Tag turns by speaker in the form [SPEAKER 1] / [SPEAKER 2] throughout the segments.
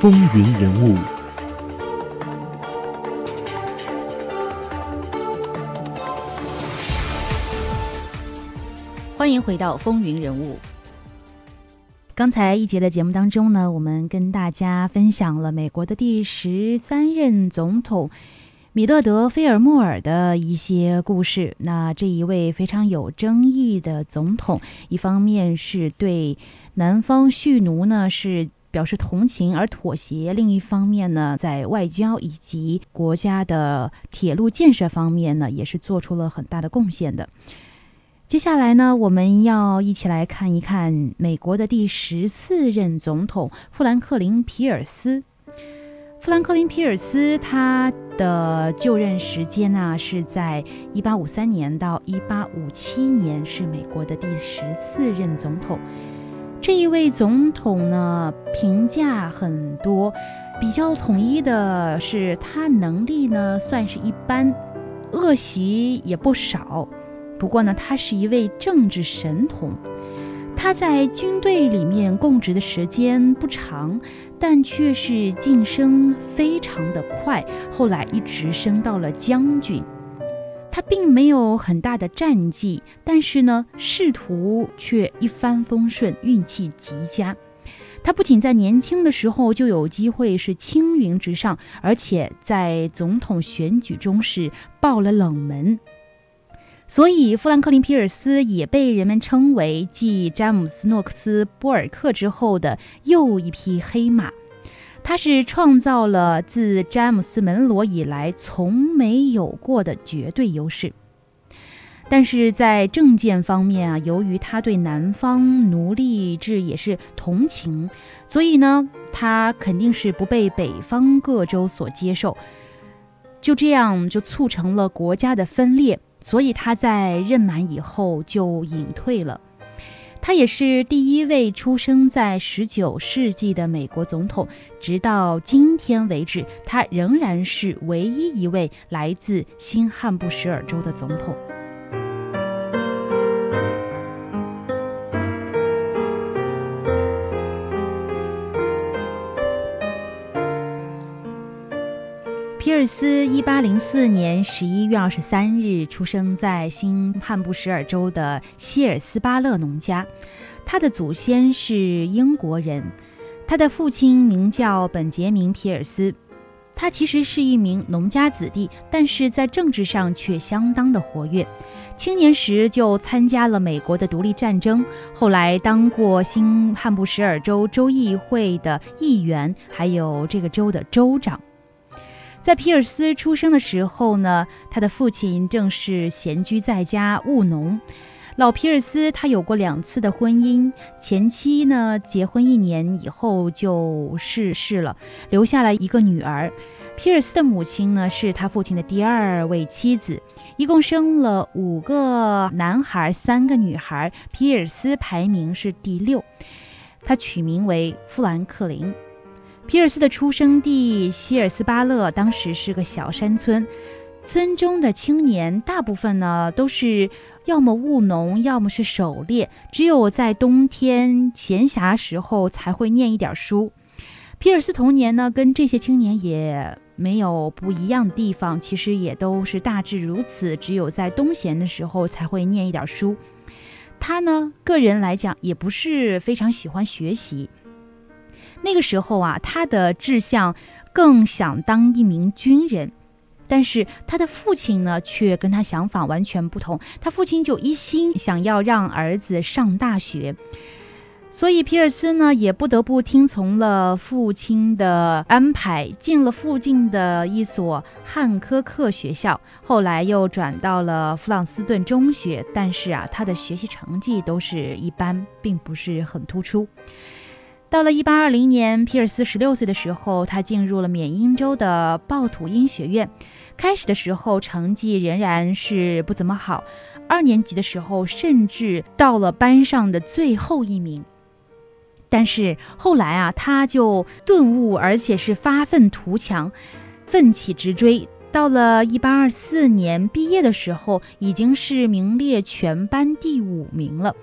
[SPEAKER 1] 风云人物》。
[SPEAKER 2] 欢迎回到《风云人物》。刚才一节的节目当中呢，我们跟大家分享了美国的第十三任总统米勒德·菲尔莫尔的一些故事。那这一位非常有争议的总统，一方面是对南方蓄奴呢是表示同情而妥协，另一方面呢，在外交以及国家的铁路建设方面呢，也是做出了很大的贡献的。接下来呢，我们要一起来看一看美国的第十四任总统富兰克林·皮尔斯。富兰克林·皮尔斯他的就任时间呢是在一八五三年到一八五七年，是美国的第十四任总统。这一位总统呢，评价很多，比较统一的是他能力呢算是一般，恶习也不少。不过呢，他是一位政治神童。他在军队里面供职的时间不长，但却是晋升非常的快。后来一直升到了将军。他并没有很大的战绩，但是呢，仕途却一帆风顺，运气极佳。他不仅在年轻的时候就有机会是青云直上，而且在总统选举中是爆了冷门。所以，富兰克林·皮尔斯也被人们称为继詹姆斯·诺克斯·波尔克之后的又一匹黑马。他是创造了自詹姆斯·门罗以来从没有过的绝对优势。但是在政见方面啊，由于他对南方奴隶制也是同情，所以呢，他肯定是不被北方各州所接受。就这样，就促成了国家的分裂。所以他在任满以后就隐退了。他也是第一位出生在19世纪的美国总统，直到今天为止，他仍然是唯一一位来自新罕布什尔州的总统。皮尔斯一八零四年十一月二十三日出生在新罕布什尔州的希尔斯巴勒农家，他的祖先是英国人，他的父亲名叫本杰明·皮尔斯，他其实是一名农家子弟，但是在政治上却相当的活跃，青年时就参加了美国的独立战争，后来当过新罕布什尔州州议会的议员，还有这个州的州长。在皮尔斯出生的时候呢，他的父亲正是闲居在家务农。老皮尔斯他有过两次的婚姻，前妻呢结婚一年以后就逝世了，留下了一个女儿。皮尔斯的母亲呢是他父亲的第二位妻子，一共生了五个男孩，三个女孩。皮尔斯排名是第六，他取名为富兰克林。皮尔斯的出生地希尔斯巴勒当时是个小山村，村中的青年大部分呢都是要么务农，要么是狩猎，只有在冬天闲暇时候才会念一点书。皮尔斯童年呢跟这些青年也没有不一样的地方，其实也都是大致如此，只有在冬闲的时候才会念一点书。他呢个人来讲也不是非常喜欢学习。那个时候啊，他的志向更想当一名军人，但是他的父亲呢，却跟他想法完全不同。他父亲就一心想要让儿子上大学，所以皮尔斯呢，也不得不听从了父亲的安排，进了附近的一所汉科克学校，后来又转到了弗朗斯顿中学。但是啊，他的学习成绩都是一般，并不是很突出。到了一八二零年，皮尔斯十六岁的时候，他进入了缅因州的鲍土因学院。开始的时候，成绩仍然是不怎么好，二年级的时候甚至到了班上的最后一名。但是后来啊，他就顿悟，而且是发愤图强，奋起直追。到了一八二四年毕业的时候，已经是名列全班第五名了。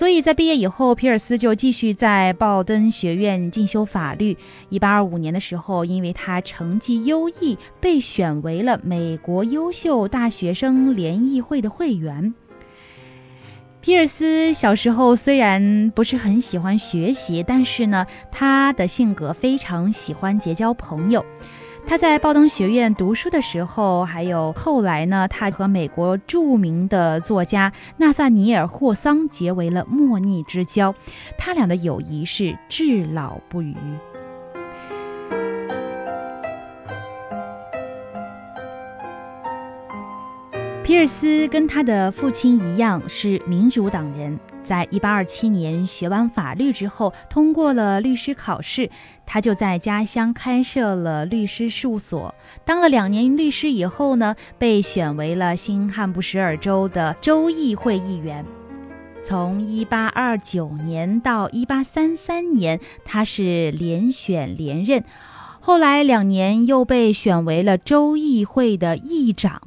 [SPEAKER 2] 所以在毕业以后，皮尔斯就继续在鲍登学院进修法律。一八二五年的时候，因为他成绩优异，被选为了美国优秀大学生联谊会的会员。皮尔斯小时候虽然不是很喜欢学习，但是呢，他的性格非常喜欢结交朋友。他在鲍登学院读书的时候，还有后来呢，他和美国著名的作家纳萨尼尔·霍桑结为了莫逆之交，他俩的友谊是至老不渝。皮尔斯跟他的父亲一样是民主党人。在一八二七年学完法律之后，通过了律师考试，他就在家乡开设了律师事务所。当了两年律师以后呢，被选为了新罕布什尔州的州议会议员。从一八二九年到一八三三年，他是连选连任，后来两年又被选为了州议会的议长。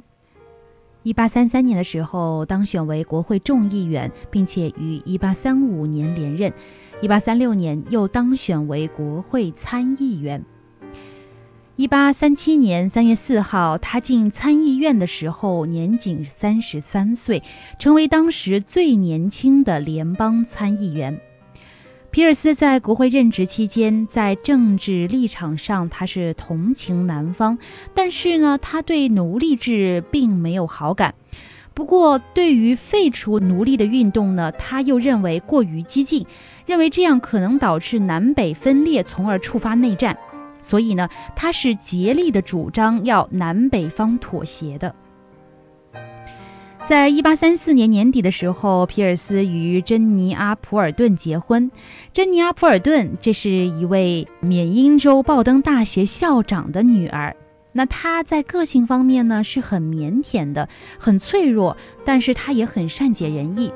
[SPEAKER 2] 一八三三年的时候，当选为国会众议员，并且于一八三五年连任。一八三六年又当选为国会参议员。一八三七年三月四号，他进参议院的时候年仅三十三岁，成为当时最年轻的联邦参议员。皮尔斯在国会任职期间，在政治立场上他是同情南方，但是呢，他对奴隶制并没有好感。不过，对于废除奴隶的运动呢，他又认为过于激进，认为这样可能导致南北分裂，从而触发内战。所以呢，他是竭力的主张要南北方妥协的。在一八三四年年底的时候，皮尔斯与珍妮阿普尔顿结婚。珍妮阿普尔顿这是一位缅因州鲍登大学校长的女儿。那她在个性方面呢是很腼腆的，很脆弱，但是她也很善解人意。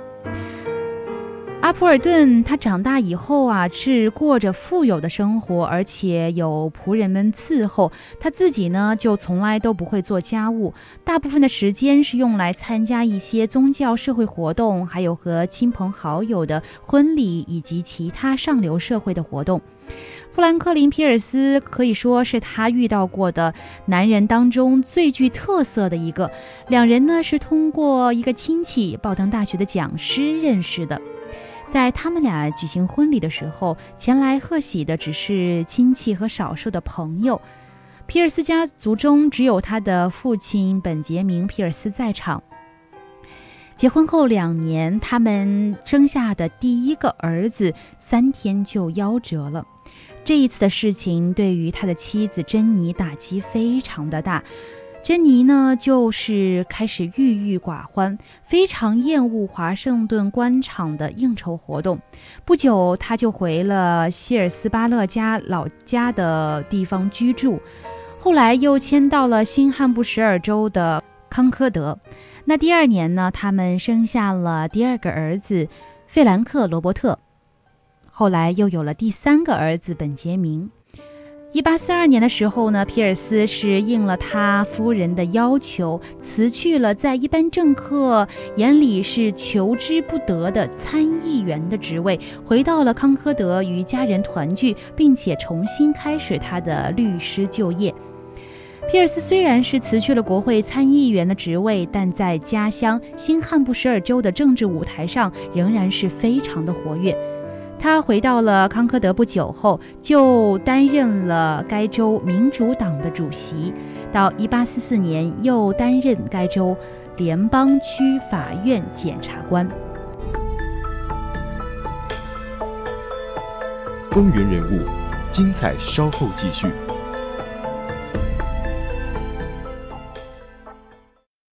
[SPEAKER 2] 阿普尔顿他长大以后啊，是过着富有的生活，而且有仆人们伺候。他自己呢，就从来都不会做家务，大部分的时间是用来参加一些宗教社会活动，还有和亲朋好友的婚礼以及其他上流社会的活动。富兰克林·皮尔斯可以说是他遇到过的男人当中最具特色的一个。两人呢是通过一个亲戚，鲍登大学的讲师认识的。在他们俩举行婚礼的时候，前来贺喜的只是亲戚和少数的朋友。皮尔斯家族中只有他的父亲本杰明·皮尔斯在场。结婚后两年，他们生下的第一个儿子三天就夭折了。这一次的事情对于他的妻子珍妮打击非常的大。珍妮呢，就是开始郁郁寡欢，非常厌恶华盛顿官场的应酬活动。不久，她就回了希尔斯巴勒家老家的地方居住，后来又迁到了新罕布什尔州的康科德。那第二年呢，他们生下了第二个儿子费兰克·罗伯特，后来又有了第三个儿子本杰明。一八四二年的时候呢，皮尔斯是应了他夫人的要求，辞去了在一般政客眼里是求之不得的参议员的职位，回到了康科德与家人团聚，并且重新开始他的律师就业。皮尔斯虽然是辞去了国会参议员的职位，但在家乡新罕布什尔州的政治舞台上仍然是非常的活跃。他回到了康科德不久后，就担任了该州民主党的主席。到一八四四年，又担任该州联邦区法院检察官。
[SPEAKER 1] 风云人物，精彩稍后继续。